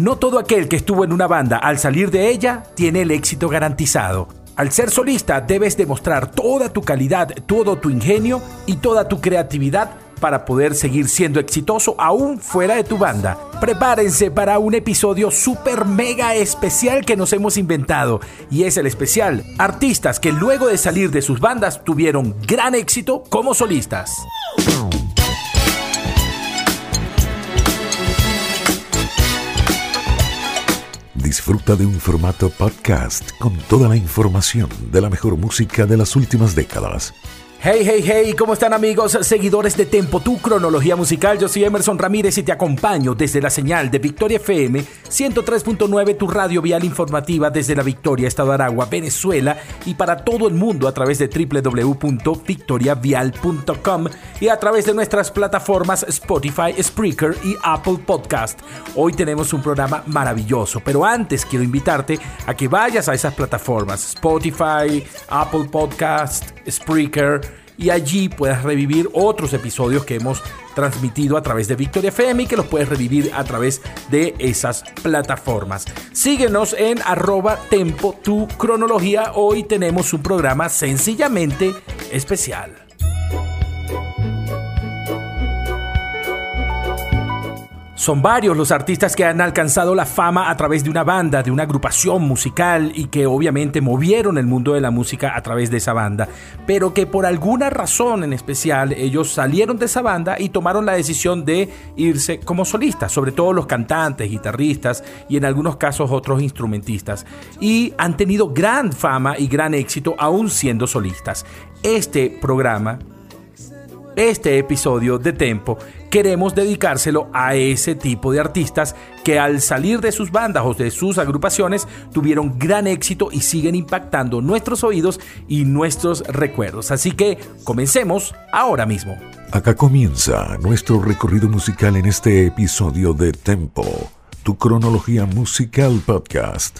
No todo aquel que estuvo en una banda al salir de ella tiene el éxito garantizado. Al ser solista debes demostrar toda tu calidad, todo tu ingenio y toda tu creatividad para poder seguir siendo exitoso aún fuera de tu banda. Prepárense para un episodio super mega especial que nos hemos inventado y es el especial artistas que luego de salir de sus bandas tuvieron gran éxito como solistas. Disfruta de un formato podcast con toda la información de la mejor música de las últimas décadas Hey, hey, hey, ¿cómo están amigos, seguidores de Tempo, tu cronología musical? Yo soy Emerson Ramírez y te acompaño desde la señal de Victoria FM 103.9, tu radio vial informativa desde la Victoria, Estado de Aragua, Venezuela y para todo el mundo a través de www.victoriavial.com y a través de nuestras plataformas Spotify, Spreaker y Apple Podcast. Hoy tenemos un programa maravilloso, pero antes quiero invitarte a que vayas a esas plataformas, Spotify, Apple Podcast, Spreaker, y allí puedes revivir otros episodios que hemos transmitido a través de Victoria FM y que los puedes revivir a través de esas plataformas. Síguenos en arroba tempo tu cronología. Hoy tenemos un programa sencillamente especial. Son varios los artistas que han alcanzado la fama a través de una banda, de una agrupación musical y que obviamente movieron el mundo de la música a través de esa banda, pero que por alguna razón en especial ellos salieron de esa banda y tomaron la decisión de irse como solistas, sobre todo los cantantes, guitarristas y en algunos casos otros instrumentistas, y han tenido gran fama y gran éxito aún siendo solistas. Este programa este episodio de Tempo queremos dedicárselo a ese tipo de artistas que al salir de sus bandas o de sus agrupaciones tuvieron gran éxito y siguen impactando nuestros oídos y nuestros recuerdos. Así que comencemos ahora mismo. Acá comienza nuestro recorrido musical en este episodio de Tempo, tu cronología musical podcast.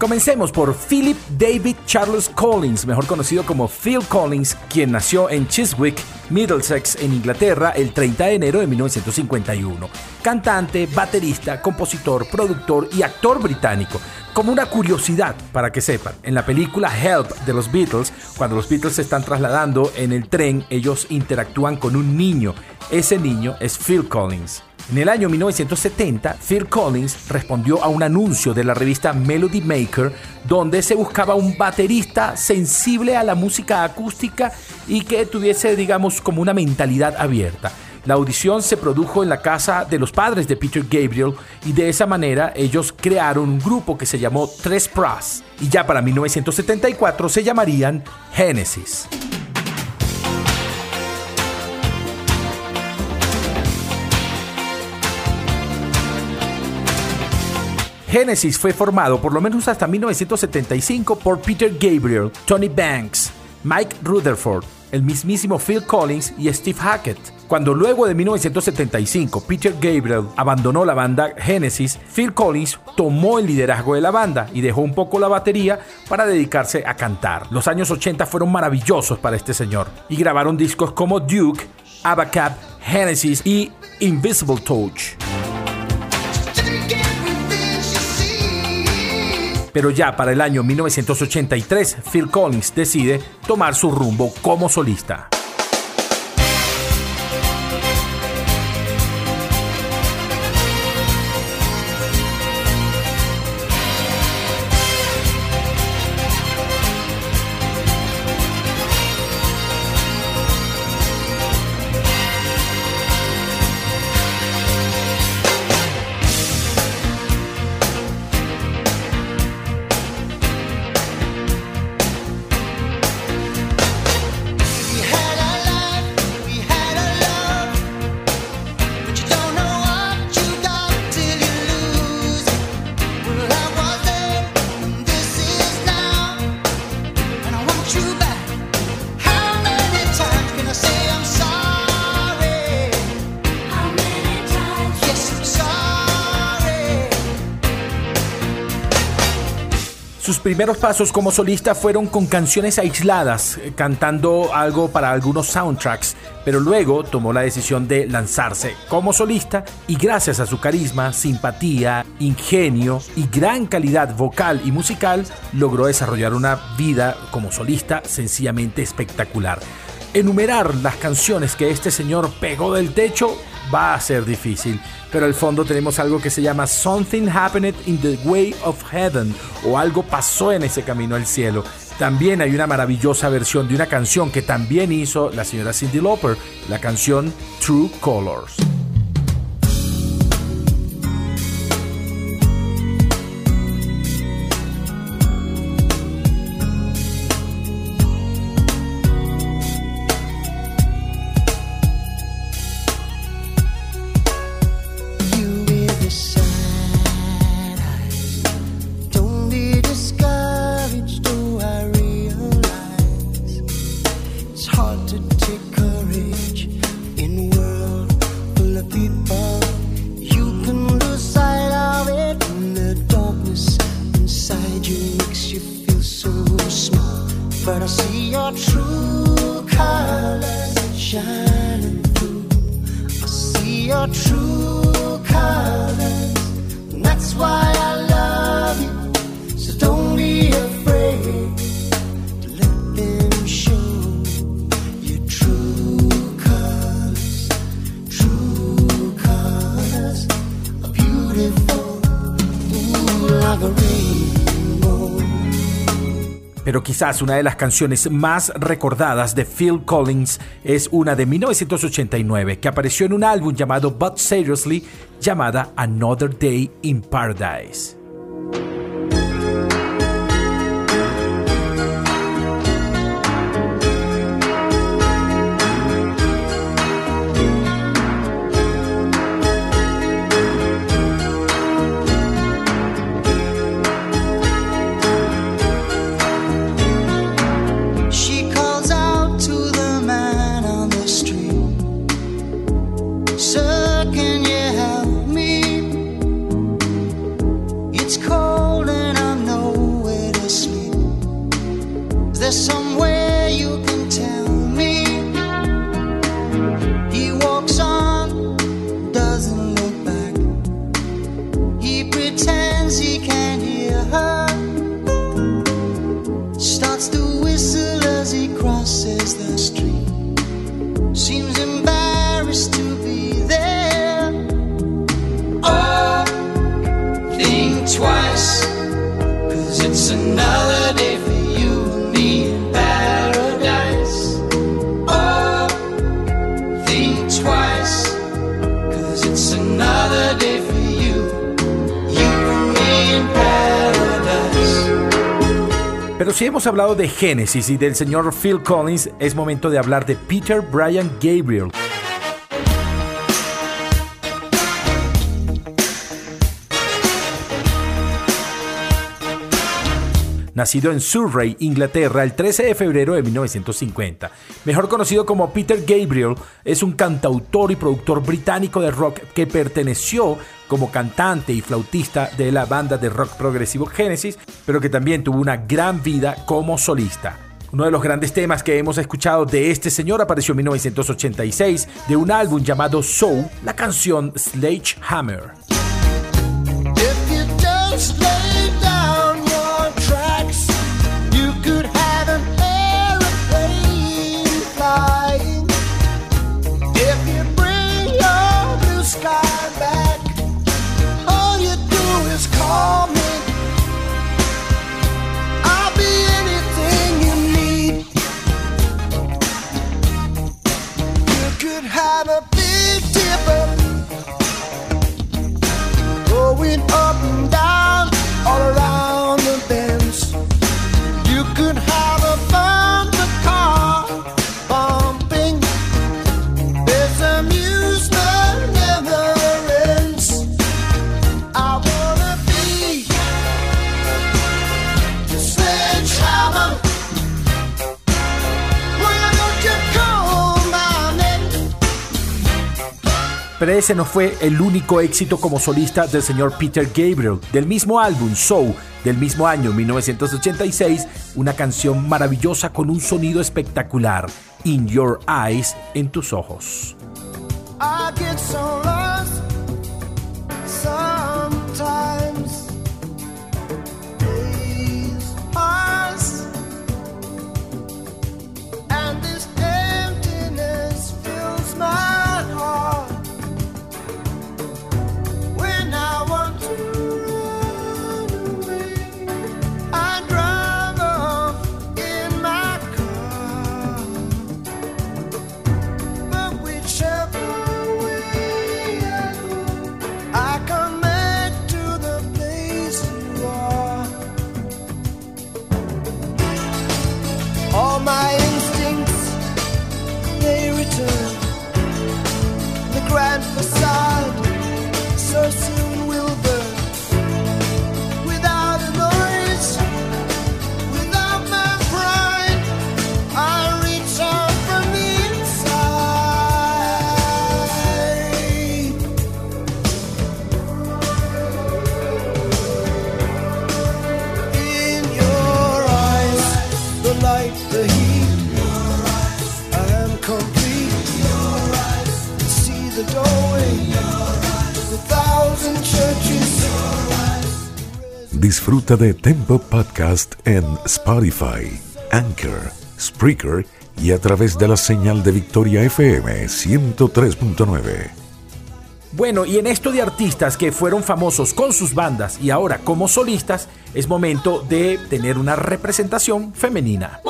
Comencemos por Philip David Charles Collins, mejor conocido como Phil Collins, quien nació en Chiswick, Middlesex, en Inglaterra, el 30 de enero de 1951. Cantante, baterista, compositor, productor y actor británico. Como una curiosidad, para que sepan, en la película Help de los Beatles, cuando los Beatles se están trasladando en el tren, ellos interactúan con un niño. Ese niño es Phil Collins. En el año 1970, Phil Collins respondió a un anuncio de la revista Melody Maker donde se buscaba un baterista sensible a la música acústica y que tuviese, digamos, como una mentalidad abierta. La audición se produjo en la casa de los padres de Peter Gabriel y de esa manera ellos crearon un grupo que se llamó Tres Pras y ya para 1974 se llamarían Genesis. Genesis fue formado por lo menos hasta 1975 por Peter Gabriel, Tony Banks, Mike Rutherford, el mismísimo Phil Collins y Steve Hackett. Cuando luego de 1975 Peter Gabriel abandonó la banda Genesis, Phil Collins tomó el liderazgo de la banda y dejó un poco la batería para dedicarse a cantar. Los años 80 fueron maravillosos para este señor y grabaron discos como Duke, Abacab, Genesis y Invisible Touch. Pero ya para el año 1983, Phil Collins decide tomar su rumbo como solista. Primeros pasos como solista fueron con canciones aisladas, eh, cantando algo para algunos soundtracks, pero luego tomó la decisión de lanzarse como solista y gracias a su carisma, simpatía, ingenio y gran calidad vocal y musical, logró desarrollar una vida como solista sencillamente espectacular. Enumerar las canciones que este señor pegó del techo va a ser difícil, pero al fondo tenemos algo que se llama Something Happened in the Way of Heaven o algo pasó en ese camino al cielo. También hay una maravillosa versión de una canción que también hizo la señora Cindy Lauper, la canción True Colors. Una de las canciones más recordadas de Phil Collins es una de 1989 que apareció en un álbum llamado But Seriously llamada Another Day in Paradise. Si hablado de Genesis y del señor Phil Collins, es momento de hablar de Peter Brian Gabriel. nacido en Surrey, Inglaterra, el 13 de febrero de 1950. Mejor conocido como Peter Gabriel, es un cantautor y productor británico de rock que perteneció como cantante y flautista de la banda de rock progresivo Genesis, pero que también tuvo una gran vida como solista. Uno de los grandes temas que hemos escuchado de este señor apareció en 1986 de un álbum llamado Soul, la canción Sledgehammer. driver Ese no fue el único éxito como solista del señor Peter Gabriel. Del mismo álbum, Soul, Del mismo año, 1986, una canción maravillosa con un sonido espectacular, In Your Eyes, en tus ojos. Disfruta de Tempo Podcast en Spotify, Anchor, Spreaker y a través de la señal de Victoria FM 103.9. Bueno, y en esto de artistas que fueron famosos con sus bandas y ahora como solistas, es momento de tener una representación femenina.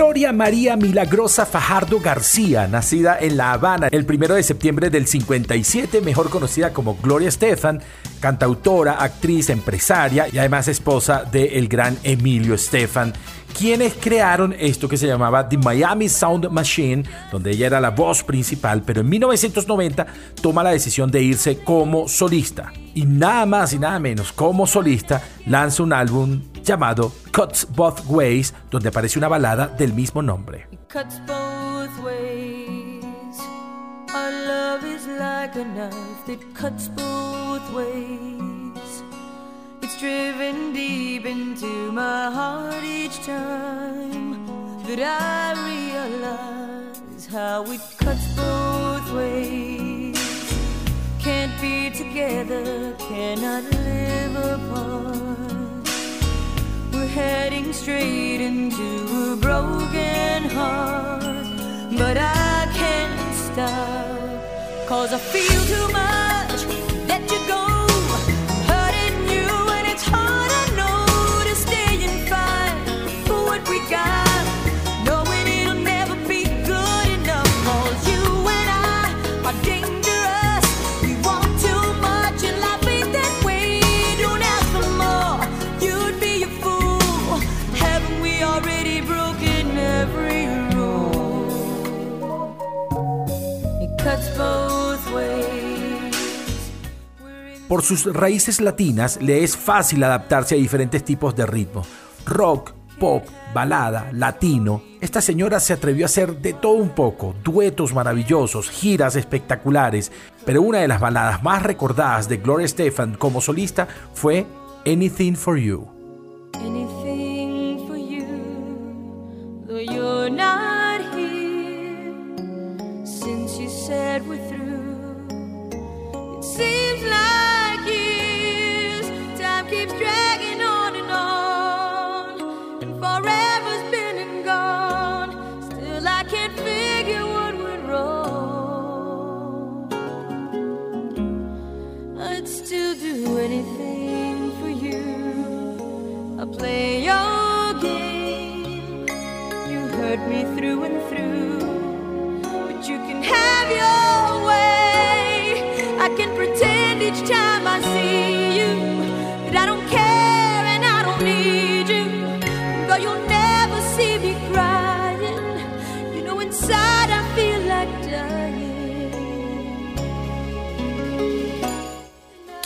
Gloria María Milagrosa Fajardo García, nacida en La Habana el 1 de septiembre del 57, mejor conocida como Gloria Estefan, cantautora, actriz, empresaria y además esposa del el gran Emilio Estefan, quienes crearon esto que se llamaba The Miami Sound Machine, donde ella era la voz principal, pero en 1990 toma la decisión de irse como solista. Y nada más y nada menos, como solista, lanza un álbum llamado Cuts Both Ways, donde aparece una balada del mismo nombre. Can't be together, cannot live apart heading straight into a broken heart. But I can't stop, cause I feel too much. Sus raíces latinas le es fácil adaptarse a diferentes tipos de ritmo. Rock, pop, balada, latino. Esta señora se atrevió a hacer de todo un poco, duetos maravillosos, giras espectaculares, pero una de las baladas más recordadas de Gloria Estefan como solista fue Anything for You. Anything for you, though you're not here, since you said we're through. It seems like me through and through,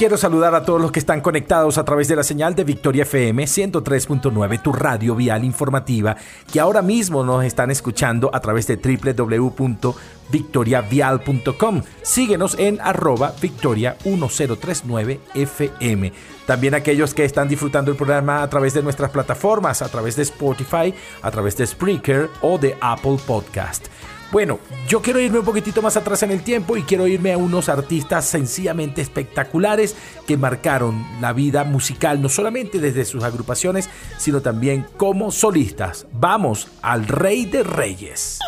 quiero saludar a todos los que están conectados a través de la señal de Victoria FM 103.9, tu radio vial informativa, que ahora mismo nos están escuchando a través de www.victoriavial.com. Síguenos en arroba victoria 1039 FM. También aquellos que están disfrutando el programa a través de nuestras plataformas, a través de Spotify, a través de Spreaker o de Apple Podcast. Bueno, yo quiero irme un poquitito más atrás en el tiempo y quiero irme a unos artistas sencillamente espectaculares que marcaron la vida musical, no solamente desde sus agrupaciones, sino también como solistas. Vamos al Rey de Reyes.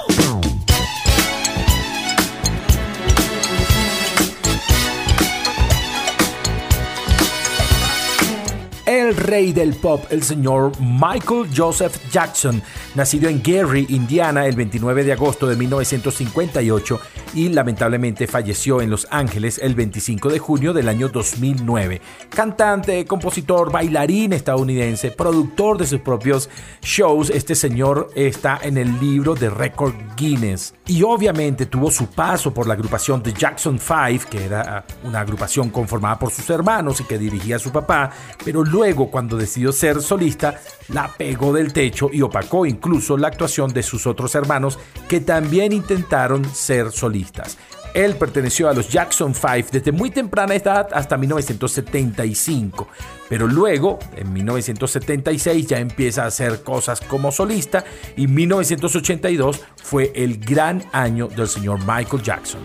El rey del pop, el señor Michael Joseph Jackson, nacido en Gary, Indiana, el 29 de agosto de 1958 y lamentablemente falleció en Los Ángeles el 25 de junio del año 2009. Cantante, compositor, bailarín estadounidense, productor de sus propios shows, este señor está en el libro de Record Guinness y obviamente tuvo su paso por la agrupación The Jackson 5, que era una agrupación conformada por sus hermanos y que dirigía a su papá, pero luego cuando decidió ser solista, la pegó del techo y opacó incluso la actuación de sus otros hermanos que también intentaron ser solistas. Él perteneció a los Jackson 5 desde muy temprana edad hasta 1975, pero luego, en 1976, ya empieza a hacer cosas como solista y 1982 fue el gran año del señor Michael Jackson.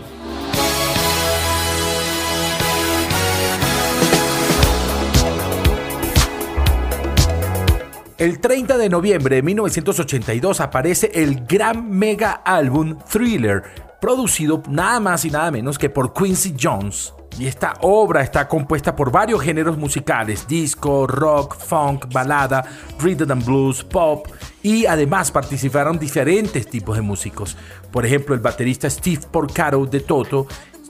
El 30 de noviembre de 1982 aparece el gran mega álbum Thriller, producido nada más y nada menos que por Quincy Jones. Y esta obra está compuesta por varios géneros musicales, disco, rock, funk, balada, rhythm and blues, pop, y además participaron diferentes tipos de músicos. Por ejemplo, el baterista Steve Porcaro de Toto,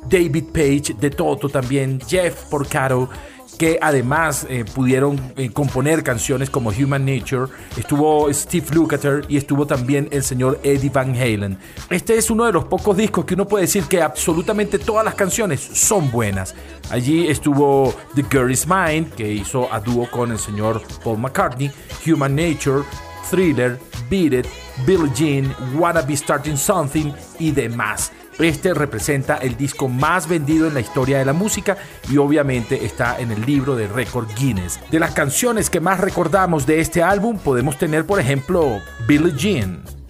David Page de Toto también, Jeff Porcaro, que además eh, pudieron eh, componer canciones como Human Nature, estuvo Steve Lukather y estuvo también el señor Eddie Van Halen. Este es uno de los pocos discos que uno puede decir que absolutamente todas las canciones son buenas. Allí estuvo The Girl Is Mine, que hizo a dúo con el señor Paul McCartney, Human Nature, Thriller, Beat It, Billie Jean, Wanna Be Starting Something y demás. Este representa el disco más vendido en la historia de la música y obviamente está en el libro de récord Guinness. De las canciones que más recordamos de este álbum podemos tener por ejemplo Billie Jean.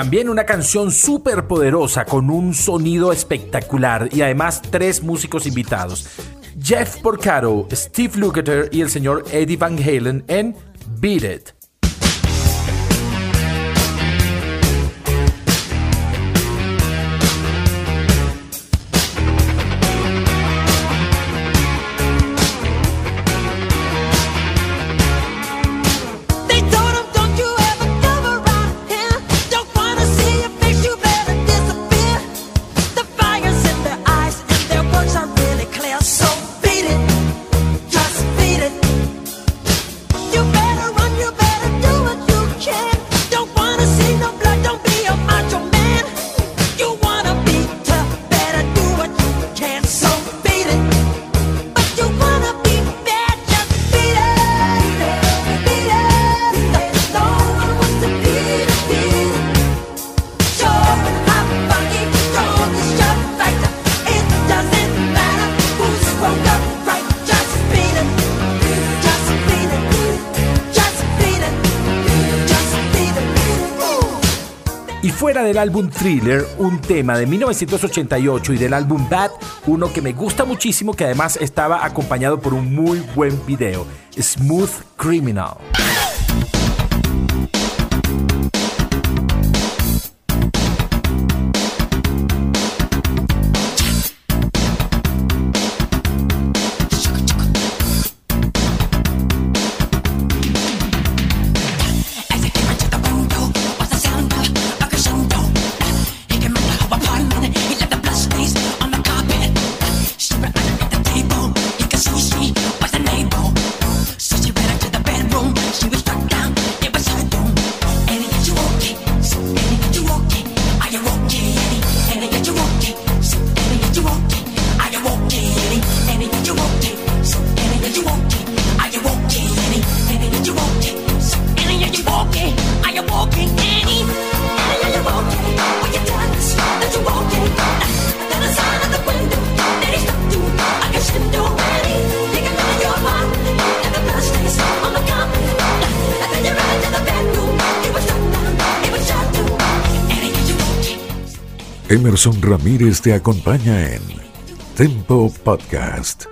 También una canción súper poderosa con un sonido espectacular y además tres músicos invitados. Jeff Porcaro, Steve Lukather y el señor Eddie Van Halen en Beat It. Del álbum Thriller, un tema de 1988 y del álbum Bad, uno que me gusta muchísimo que además estaba acompañado por un muy buen video, Smooth Criminal. Emerson Ramírez te acompaña en Tempo Podcast.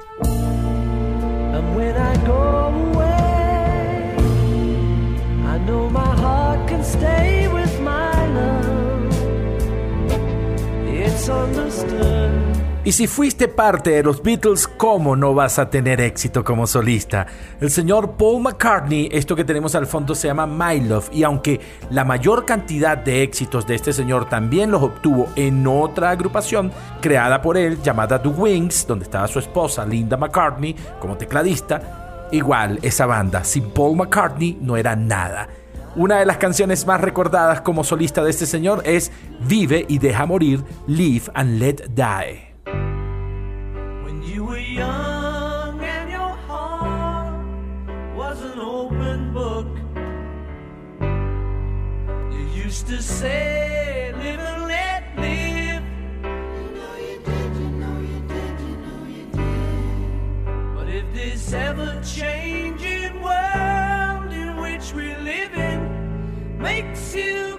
Y si fuiste parte de los Beatles, ¿cómo no vas a tener éxito como solista? El señor Paul McCartney, esto que tenemos al fondo se llama My Love, y aunque la mayor cantidad de éxitos de este señor también los obtuvo en otra agrupación creada por él llamada The Wings, donde estaba su esposa Linda McCartney como tecladista, igual esa banda sin Paul McCartney no era nada. Una de las canciones más recordadas como solista de este señor es Vive y deja morir, Live and Let Die. Used to say, live and let live. You know you did, you know you did, you know you did. But if this ever changing world in which we live in makes you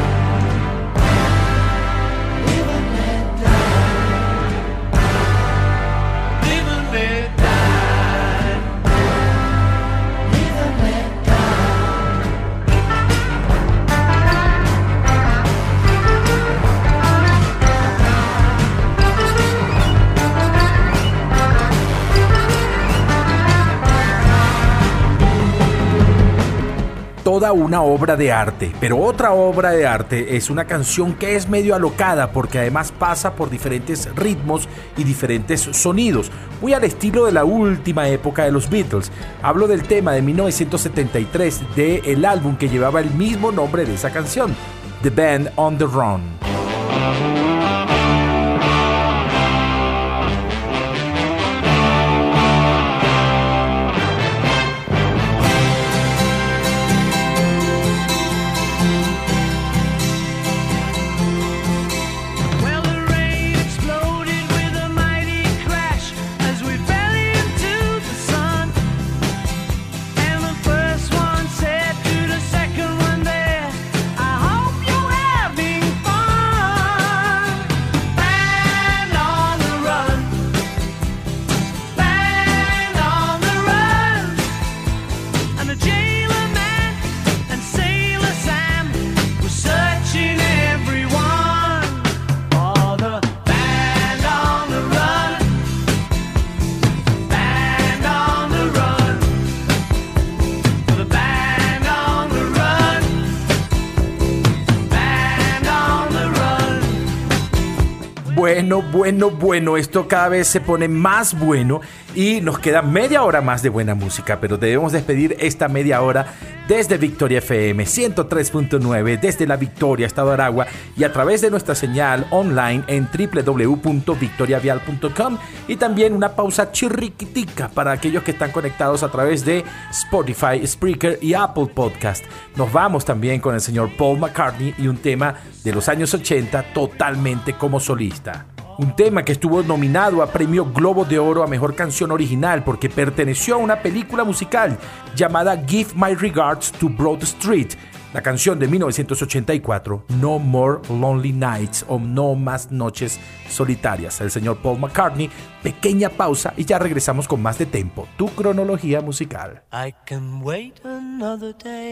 Toda una obra de arte, pero otra obra de arte es una canción que es medio alocada porque además pasa por diferentes ritmos y diferentes sonidos, muy al estilo de la última época de los Beatles. Hablo del tema de 1973 del el álbum que llevaba el mismo nombre de esa canción, The Band on the Run. Bueno, bueno, bueno, esto cada vez se pone más bueno y nos queda media hora más de buena música, pero debemos despedir esta media hora desde Victoria FM 103.9, desde la Victoria, Estado Aragua y a través de nuestra señal online en www.victoriavial.com y también una pausa chirriquitica para aquellos que están conectados a través de Spotify, Spreaker y Apple Podcast. Nos vamos también con el señor Paul McCartney y un tema de los años 80 totalmente como solista. Un tema que estuvo nominado a Premio Globo de Oro a Mejor Canción Original porque perteneció a una película musical llamada Give My Regards to Broad Street, la canción de 1984, No More Lonely Nights o No Más Noches Solitarias. El señor Paul McCartney, pequeña pausa y ya regresamos con más de tempo, tu cronología musical. I can wait another day.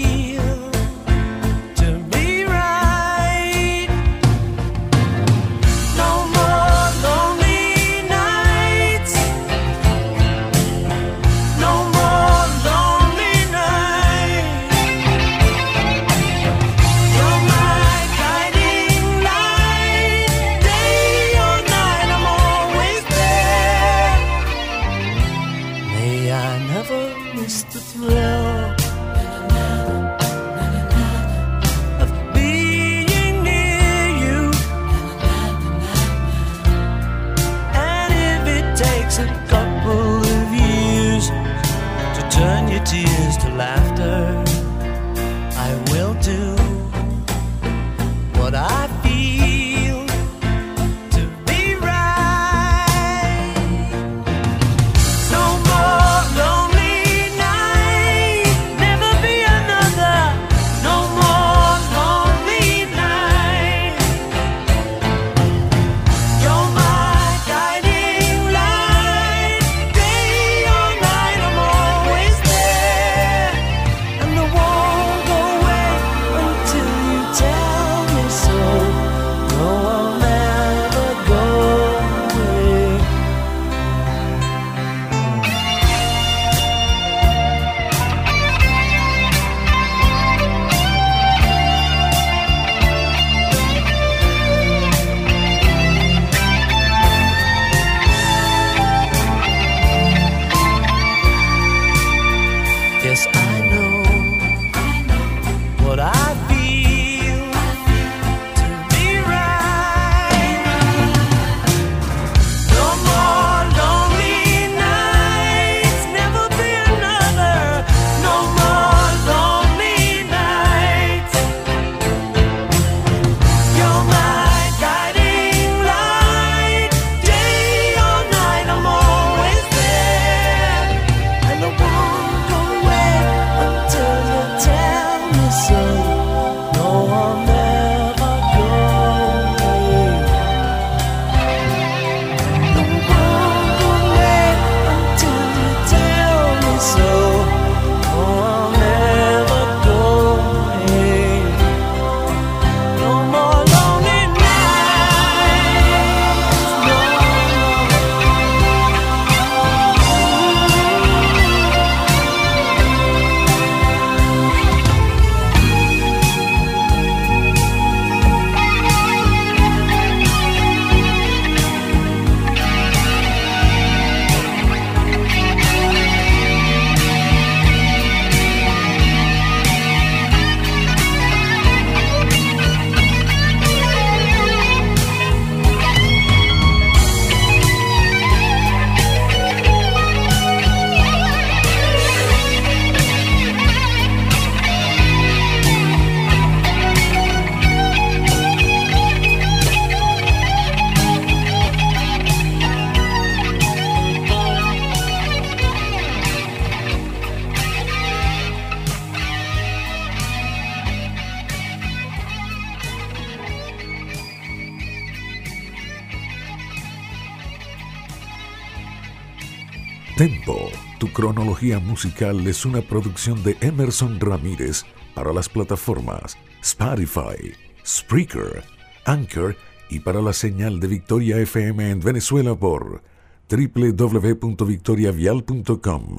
tu cronología musical es una producción de Emerson Ramírez para las plataformas Spotify, Spreaker, Anchor y para la señal de Victoria FM en Venezuela por www.victoriavial.com.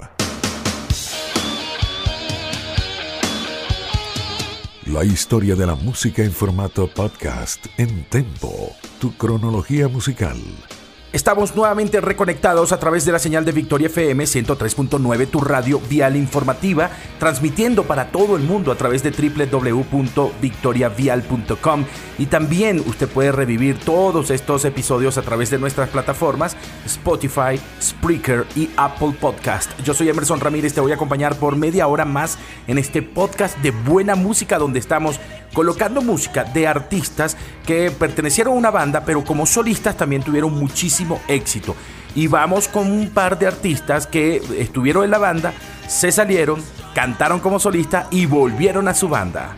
La historia de la música en formato podcast en Tempo, tu cronología musical. Estamos nuevamente reconectados a través de la señal de Victoria FM 103.9, tu radio vial informativa, transmitiendo para todo el mundo a través de www.victoriavial.com y también usted puede revivir todos estos episodios a través de nuestras plataformas Spotify, Spreaker y Apple Podcast. Yo soy Emerson Ramírez, te voy a acompañar por media hora más en este podcast de buena música donde estamos colocando música de artistas que pertenecieron a una banda, pero como solistas también tuvieron muchísimo éxito. Y vamos con un par de artistas que estuvieron en la banda, se salieron, cantaron como solistas y volvieron a su banda.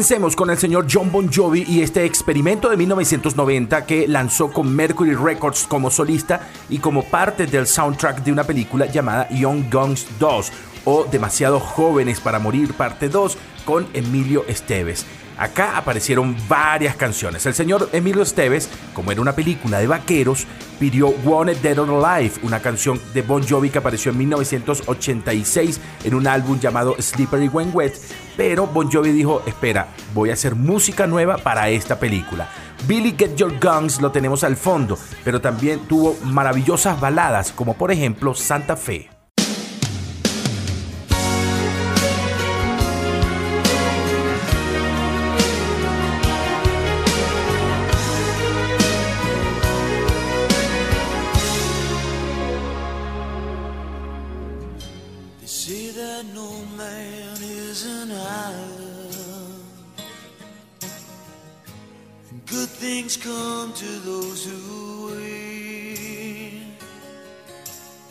Comencemos con el señor John Bon Jovi y este experimento de 1990 que lanzó con Mercury Records como solista y como parte del soundtrack de una película llamada Young Guns 2 o Demasiado Jóvenes para Morir parte 2 con Emilio Esteves. Acá aparecieron varias canciones. El señor Emilio Esteves, como era una película de vaqueros, pidió Wanted Dead or Alive, una canción de Bon Jovi que apareció en 1986 en un álbum llamado Slippery When Wet, pero Bon Jovi dijo, espera, voy a hacer música nueva para esta película. Billy Get Your Guns lo tenemos al fondo, pero también tuvo maravillosas baladas, como por ejemplo Santa Fe. Blessings come to those who wait.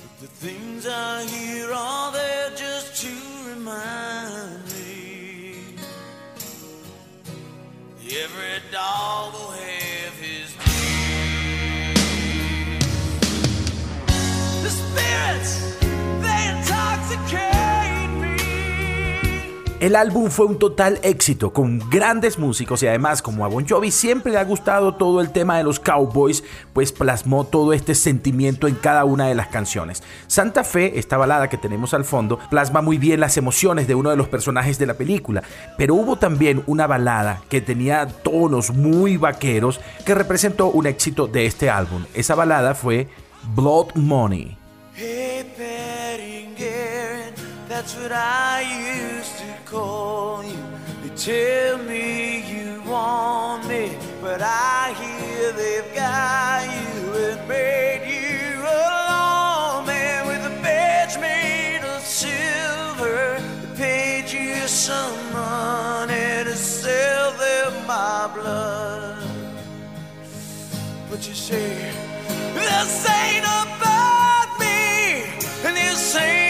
But the things I hear are there just to remind me. Every dog will have his day. The spirits, they intoxicate. El álbum fue un total éxito, con grandes músicos y además como a Bon Jovi siempre le ha gustado todo el tema de los cowboys, pues plasmó todo este sentimiento en cada una de las canciones. Santa Fe, esta balada que tenemos al fondo, plasma muy bien las emociones de uno de los personajes de la película, pero hubo también una balada que tenía tonos muy vaqueros que representó un éxito de este álbum. Esa balada fue Blood Money. That's what I used to call you. They tell me you want me, but I hear they've got you and made you a lawman with a badge made of silver. They paid you some money to sell them my blood. But you say, this ain't about me, and this ain't.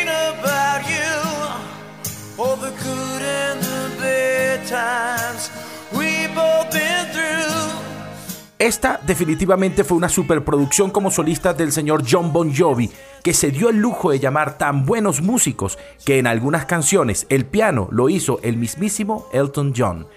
Esta definitivamente fue una superproducción como solista del señor John Bon Jovi, que se dio el lujo de llamar tan buenos músicos que en algunas canciones el piano lo hizo el mismísimo Elton John.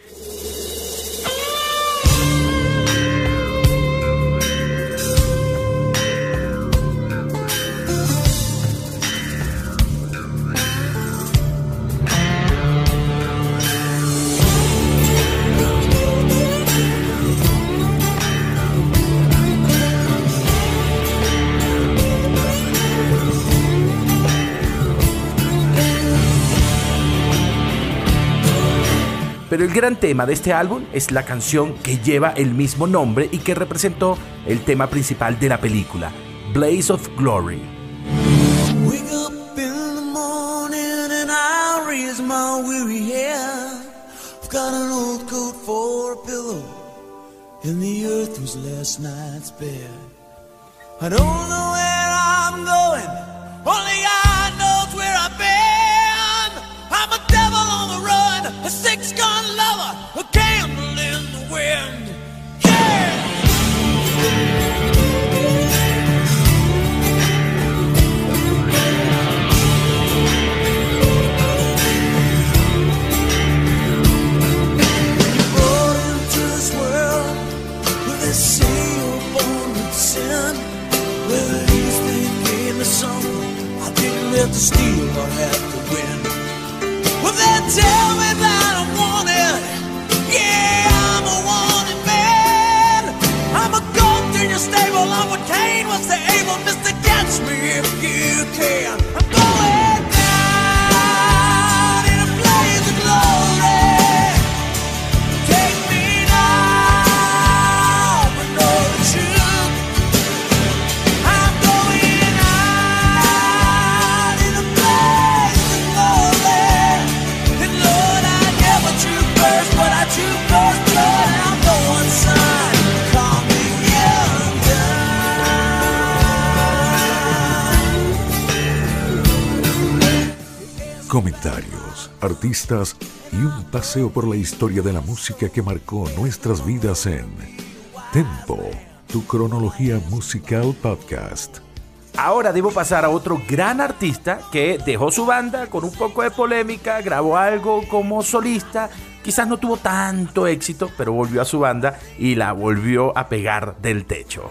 Pero el gran tema de este álbum es la canción que lleva el mismo nombre y que representó el tema principal de la película, Blaze of Glory. I've got an old coat for a pillow, and the earth was last night's bed. I don't know where I comentarios, artistas y un paseo por la historia de la música que marcó nuestras vidas en Tempo, tu cronología musical podcast. Ahora debo pasar a otro gran artista que dejó su banda con un poco de polémica, grabó algo como solista, quizás no tuvo tanto éxito, pero volvió a su banda y la volvió a pegar del techo.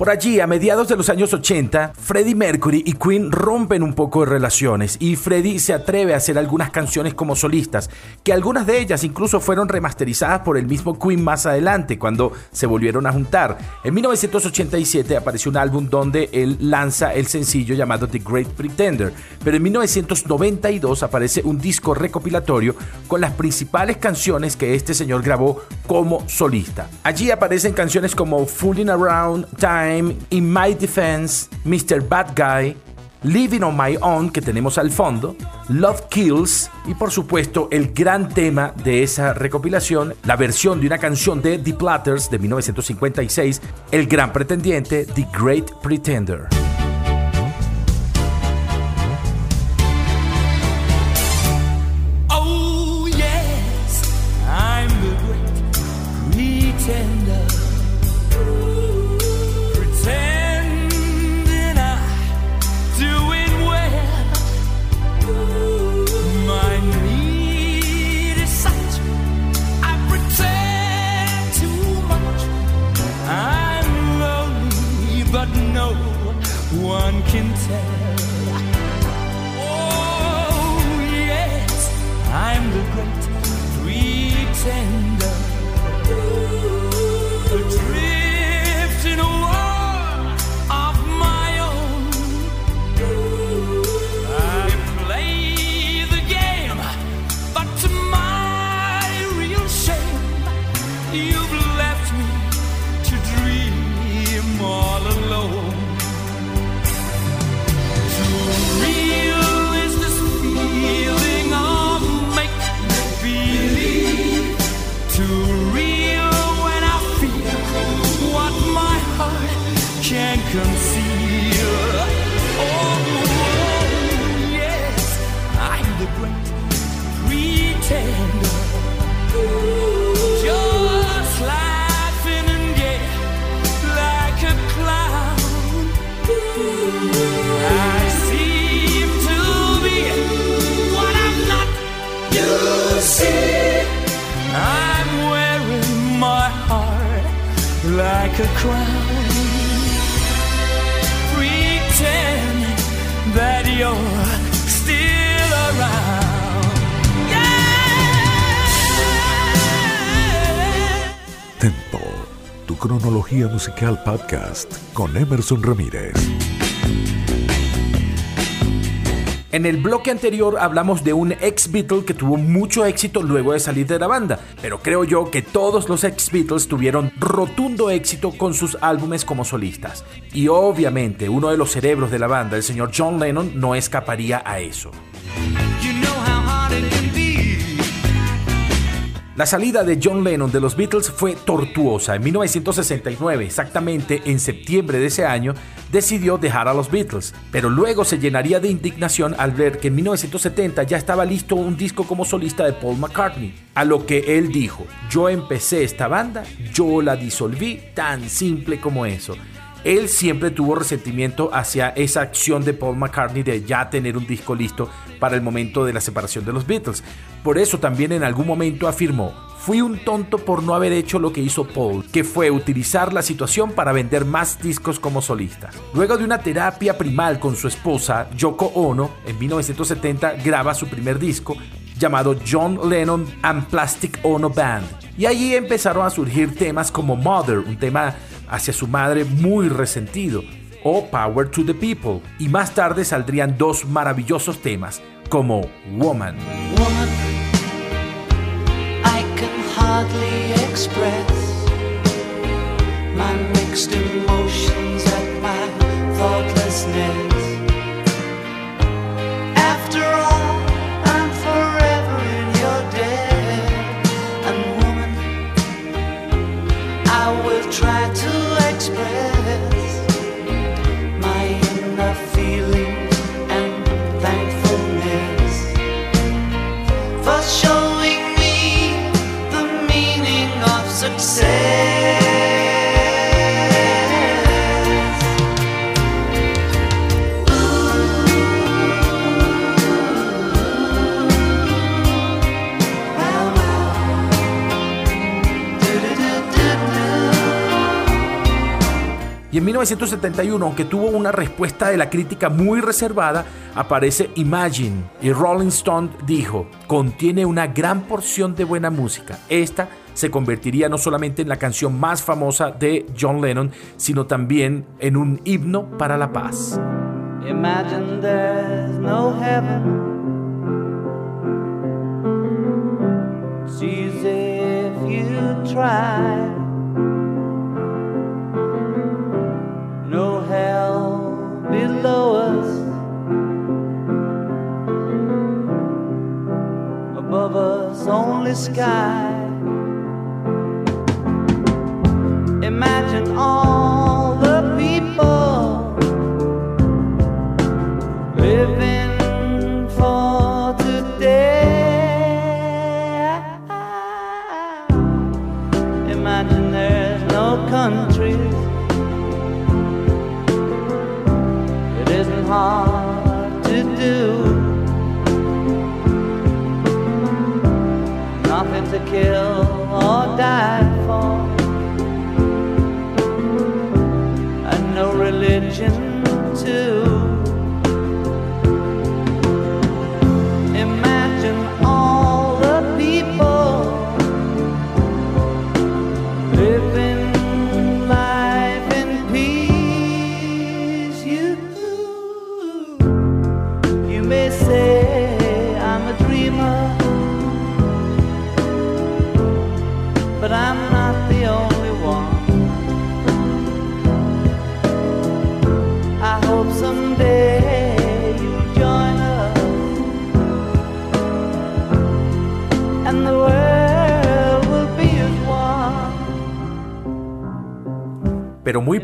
Por allí, a mediados de los años 80, Freddie Mercury y Queen rompen un poco de relaciones y Freddie se atreve a hacer algunas canciones como solistas, que algunas de ellas incluso fueron remasterizadas por el mismo Queen más adelante, cuando se volvieron a juntar. En 1987 apareció un álbum donde él lanza el sencillo llamado The Great Pretender, pero en 1992 aparece un disco recopilatorio con las principales canciones que este señor grabó como solista. Allí aparecen canciones como Fooling Around Time, In My Defense, Mr. Bad Guy, Living on My Own que tenemos al fondo, Love Kills y por supuesto el gran tema de esa recopilación, la versión de una canción de The Platters de 1956, El Gran Pretendiente, The Great Pretender. Musical podcast con Emerson Ramírez. En el bloque anterior hablamos de un ex Beatle que tuvo mucho éxito luego de salir de la banda, pero creo yo que todos los ex Beatles tuvieron rotundo éxito con sus álbumes como solistas. Y obviamente uno de los cerebros de la banda, el señor John Lennon, no escaparía a eso. La salida de John Lennon de los Beatles fue tortuosa. En 1969, exactamente en septiembre de ese año, decidió dejar a los Beatles, pero luego se llenaría de indignación al ver que en 1970 ya estaba listo un disco como solista de Paul McCartney, a lo que él dijo, yo empecé esta banda, yo la disolví, tan simple como eso él siempre tuvo resentimiento hacia esa acción de Paul McCartney de ya tener un disco listo para el momento de la separación de los Beatles. Por eso también en algún momento afirmó, fui un tonto por no haber hecho lo que hizo Paul, que fue utilizar la situación para vender más discos como solista. Luego de una terapia primal con su esposa, Yoko Ono, en 1970 graba su primer disco llamado John Lennon and Plastic Ono Band. Y allí empezaron a surgir temas como Mother, un tema hacia su madre muy resentido, o Power to the People. Y más tarde saldrían dos maravillosos temas, como Woman. 1971, aunque tuvo una respuesta de la crítica muy reservada, aparece Imagine y Rolling Stone dijo, contiene una gran porción de buena música. Esta se convertiría no solamente en la canción más famosa de John Lennon, sino también en un himno para la paz. Imagine there's no heaven. if you try. lonely sky.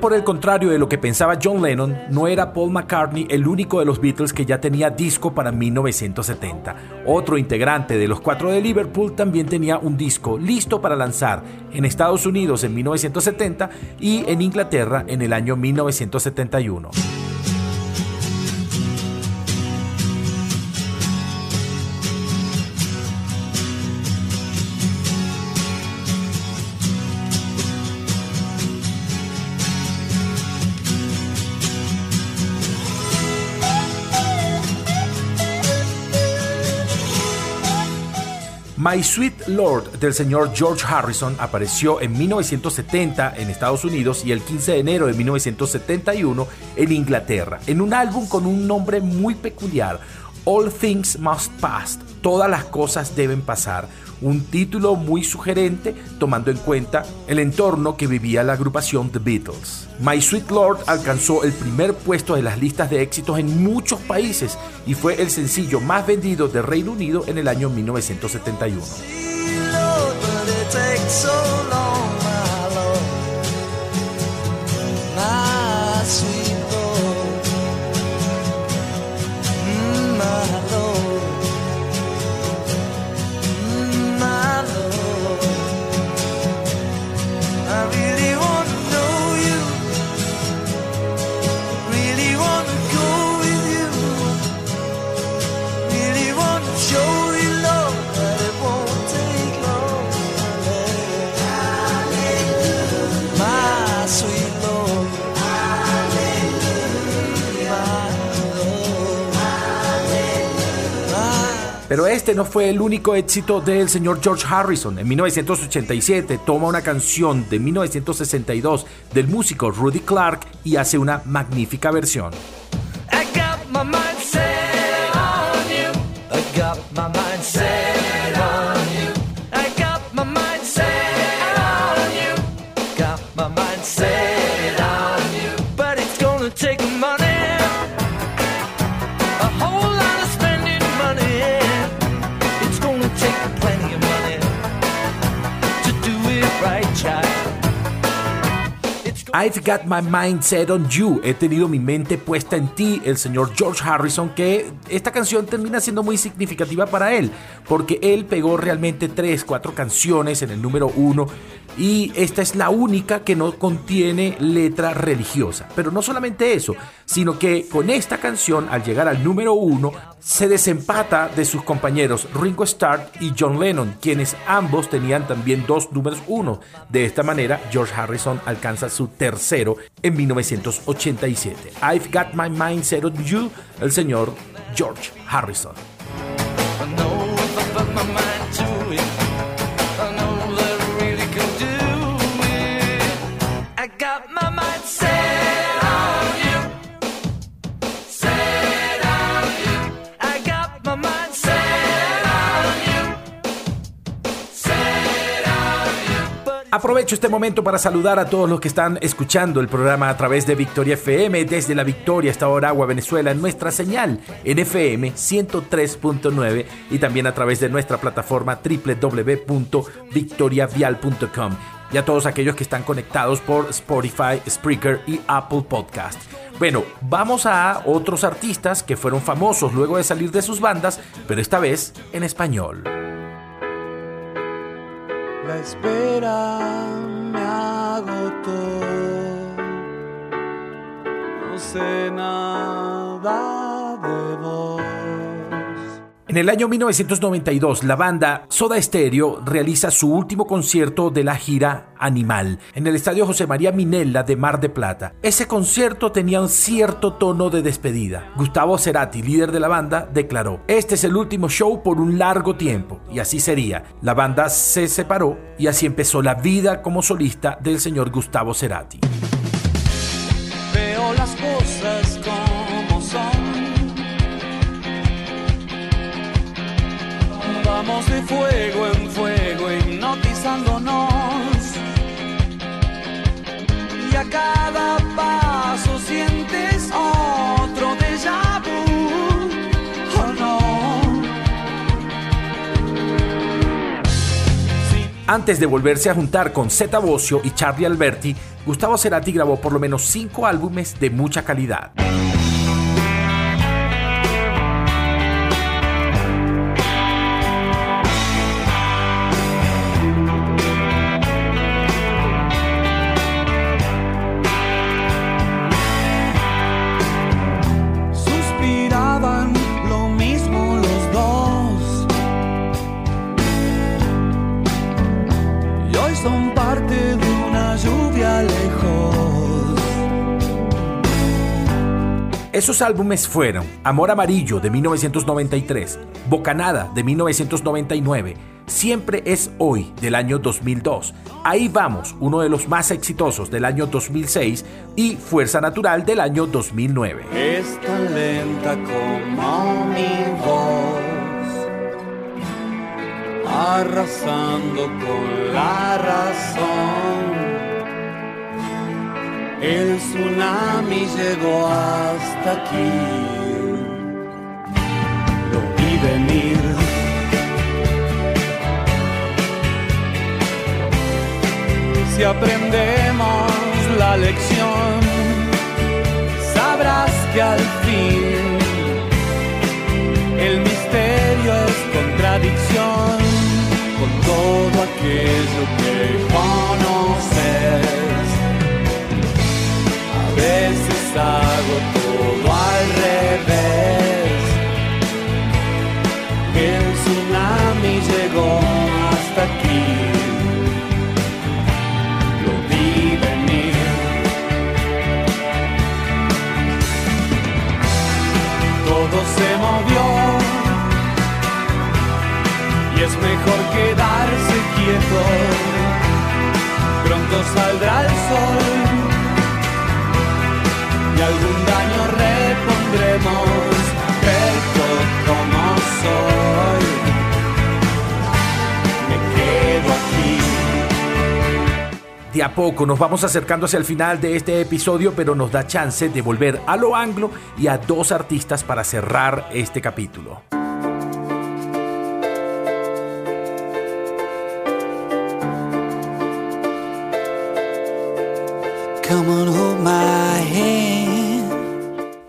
Por el contrario de lo que pensaba John Lennon, no era Paul McCartney el único de los Beatles que ya tenía disco para 1970. Otro integrante de los cuatro de Liverpool también tenía un disco listo para lanzar en Estados Unidos en 1970 y en Inglaterra en el año 1971. My Sweet Lord del señor George Harrison apareció en 1970 en Estados Unidos y el 15 de enero de 1971 en Inglaterra, en un álbum con un nombre muy peculiar, All Things Must Pass, todas las cosas deben pasar, un título muy sugerente tomando en cuenta el entorno que vivía la agrupación The Beatles. My Sweet Lord alcanzó el primer puesto de las listas de éxitos en muchos países y fue el sencillo más vendido de Reino Unido en el año 1971. Pero este no fue el único éxito del señor George Harrison. En 1987 toma una canción de 1962 del músico Rudy Clark y hace una magnífica versión. I've got my mind set on you. He tenido mi mente puesta en ti, el señor George Harrison, que esta canción termina siendo muy significativa para él, porque él pegó realmente tres, cuatro canciones en el número uno y esta es la única que no contiene letra religiosa. Pero no solamente eso, sino que con esta canción, al llegar al número uno, se desempata de sus compañeros Ringo Starr y John Lennon, quienes ambos tenían también dos números uno. De esta manera, George Harrison alcanza su tercero en 1987. I've Got My Mind Set on You, el señor George Harrison. Aprovecho este momento para saludar a todos los que están escuchando el programa a través de Victoria FM desde la Victoria hasta Oragua, Venezuela, en nuestra señal en FM 103.9 y también a través de nuestra plataforma www.victoriavial.com y a todos aquellos que están conectados por Spotify, Spreaker y Apple Podcast. Bueno, vamos a otros artistas que fueron famosos luego de salir de sus bandas, pero esta vez en español. La espera me agotó. No sé nada de. En el año 1992, la banda Soda Stereo realiza su último concierto de la gira Animal en el estadio José María Minella de Mar de Plata. Ese concierto tenía un cierto tono de despedida. Gustavo Cerati, líder de la banda, declaró: Este es el último show por un largo tiempo, y así sería. La banda se separó y así empezó la vida como solista del señor Gustavo Cerati. Veo las cosas como son. Vamos de fuego en fuego, hipnotizándonos. Y a cada paso Antes de volverse a juntar con Zeta Bosio y Charlie Alberti, Gustavo Cerati grabó por lo menos cinco álbumes de mucha calidad. Esos álbumes fueron Amor Amarillo de 1993, Bocanada de 1999, Siempre es hoy del año 2002, Ahí vamos, uno de los más exitosos del año 2006 y Fuerza Natural del año 2009. Es como mi voz, arrasando con la razón. El tsunami llegó hasta aquí, lo vi venir si aprendemos la lección, sabrás que al fin el misterio es contradicción con todo aquello que conoces. Pronto saldrá el sol. Y algún daño repondremos, pero como soy. Me quedo aquí. De a poco nos vamos acercando hacia el final de este episodio, pero nos da chance de volver a lo anglo y a dos artistas para cerrar este capítulo.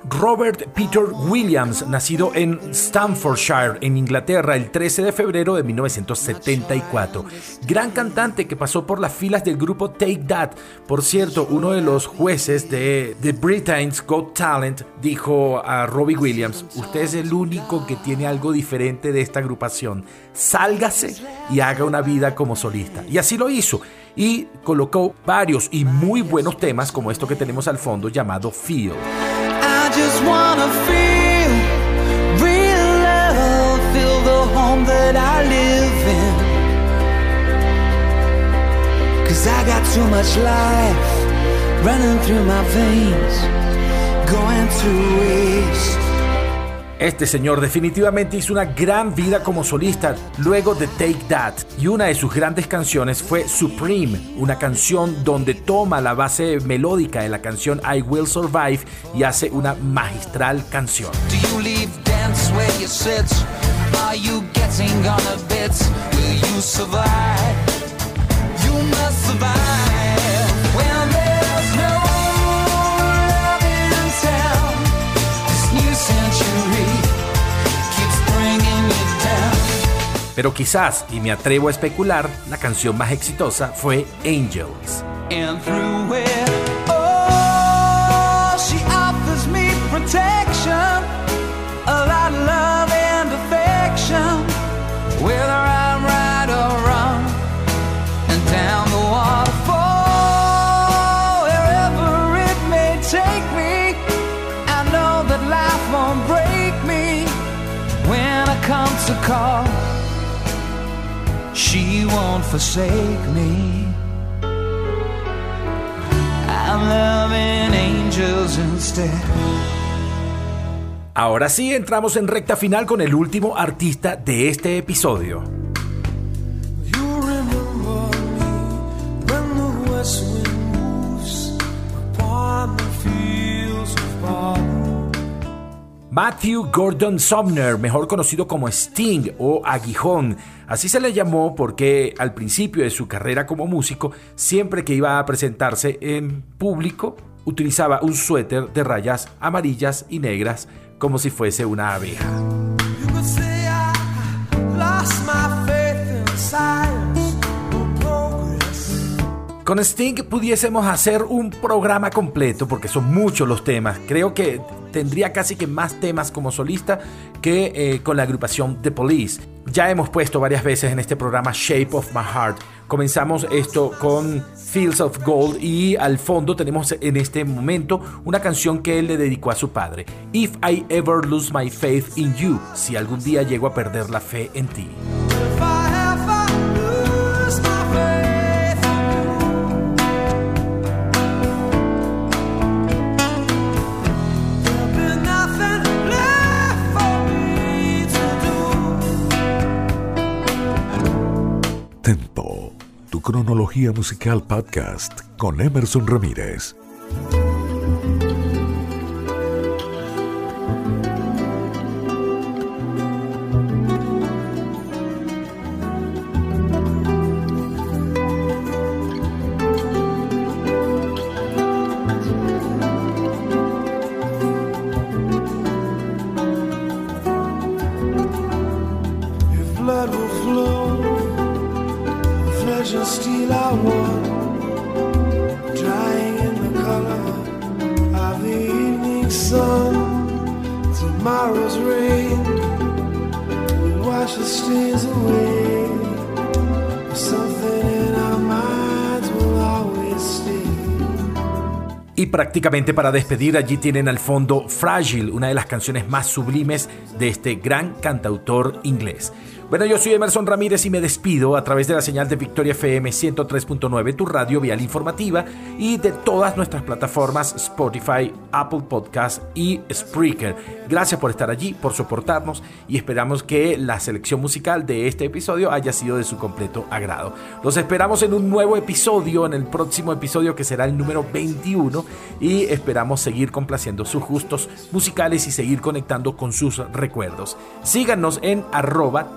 Robert Peter Williams, nacido en Stamfordshire, en Inglaterra, el 13 de febrero de 1974. Gran cantante que pasó por las filas del grupo Take That. Por cierto, uno de los jueces de The Britain's Got Talent dijo a Robbie Williams, usted es el único que tiene algo diferente de esta agrupación. Sálgase y haga una vida como solista. Y así lo hizo y colocó varios y muy buenos temas como esto que tenemos al fondo llamado Feel. I just wanna feel real feel the home that I live in. Cause I got too much life running through my veins, going to waste. Este señor definitivamente hizo una gran vida como solista luego de Take That y una de sus grandes canciones fue Supreme, una canción donde toma la base melódica de la canción I Will Survive y hace una magistral canción. Pero quizás, y me atrevo a especular, la canción más exitosa fue Angels. And through it, oh, she offers me protection, a lot of love and affection, whether I'm right or wrong, and down the waterfall, wherever it may take me, I know that life won't break me when I come to call. Ahora sí, entramos en recta final con el último artista de este episodio. Matthew Gordon Sumner, mejor conocido como Sting o Aguijón. Así se le llamó porque al principio de su carrera como músico, siempre que iba a presentarse en público, utilizaba un suéter de rayas amarillas y negras como si fuese una abeja. Con Sting pudiésemos hacer un programa completo porque son muchos los temas. Creo que tendría casi que más temas como solista que eh, con la agrupación The Police. Ya hemos puesto varias veces en este programa Shape of My Heart. Comenzamos esto con Fields of Gold y al fondo tenemos en este momento una canción que él le dedicó a su padre. If I ever lose my faith in you, si algún día llego a perder la fe en ti. Tempo, tu cronología musical podcast con Emerson Ramírez. Prácticamente para despedir allí tienen al fondo Fragile, una de las canciones más sublimes de este gran cantautor inglés. Bueno, yo soy Emerson Ramírez y me despido a través de la señal de Victoria FM 103.9, tu radio vial informativa, y de todas nuestras plataformas Spotify, Apple Podcast y Spreaker. Gracias por estar allí, por soportarnos y esperamos que la selección musical de este episodio haya sido de su completo agrado. Los esperamos en un nuevo episodio, en el próximo episodio que será el número 21 y esperamos seguir complaciendo sus gustos musicales y seguir conectando con sus recuerdos. Síganos en arroba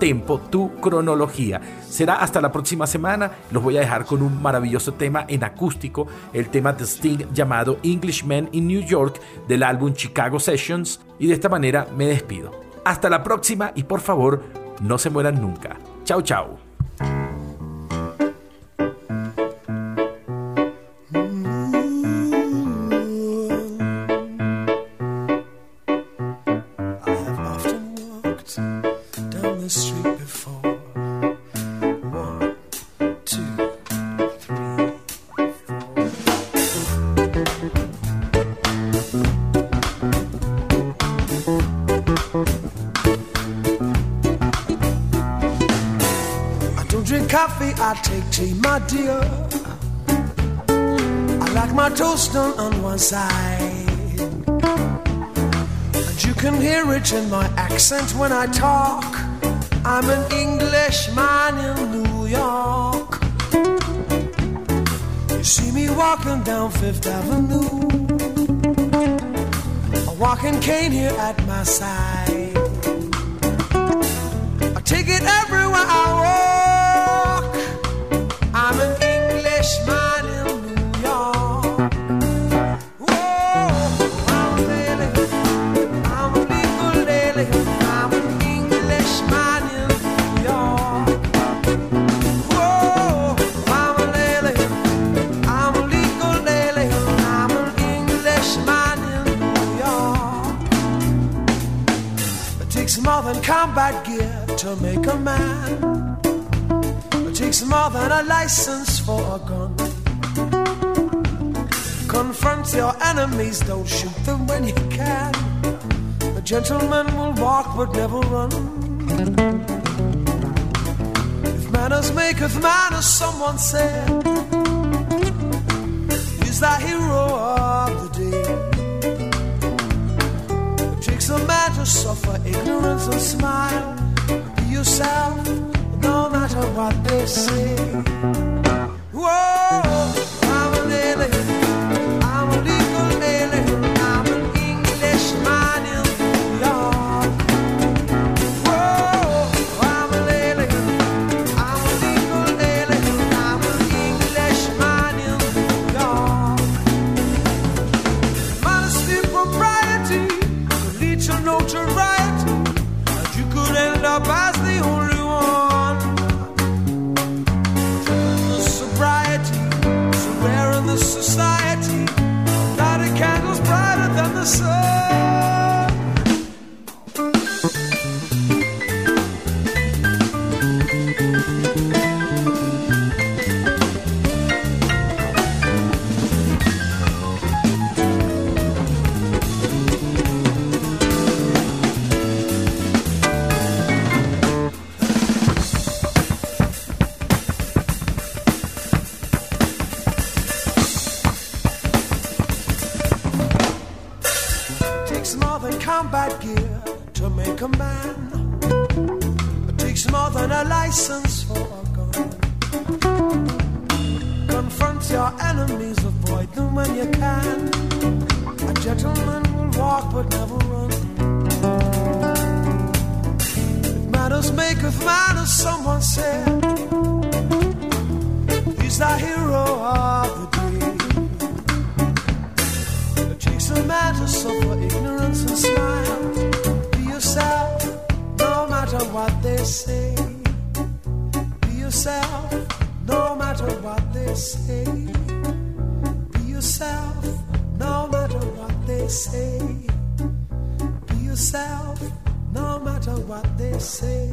tu cronología. Será hasta la próxima semana. Los voy a dejar con un maravilloso tema en acústico, el tema de Sting llamado Englishman in New York del álbum Chicago Sessions. Y de esta manera me despido. Hasta la próxima y por favor, no se mueran nunca. Chao, chao. My dear. I like my toast done on one side. And you can hear it in my accent when I talk. I'm an Englishman in New York. You see me walking down Fifth Avenue. A walking cane here at my side. I take it everywhere I combat gear to make a man. It takes more than a license for a gun. Confront your enemies, don't shoot them when you can. A gentleman will walk but never run. If manners maketh manners, someone said, is the hero to suffer ignorance and smile. Be yourself, no matter what they say. Combat gear to make a man. It takes more than a license for a gun. Confront your enemies, avoid them when you can. A gentleman will walk but never run. If manners maketh manners, someone said. He's the hero of to suffer ignorance and smile. Be yourself, no matter what they say. Be yourself, no matter what they say. Be yourself, no matter what they say. Be yourself, no matter what they say.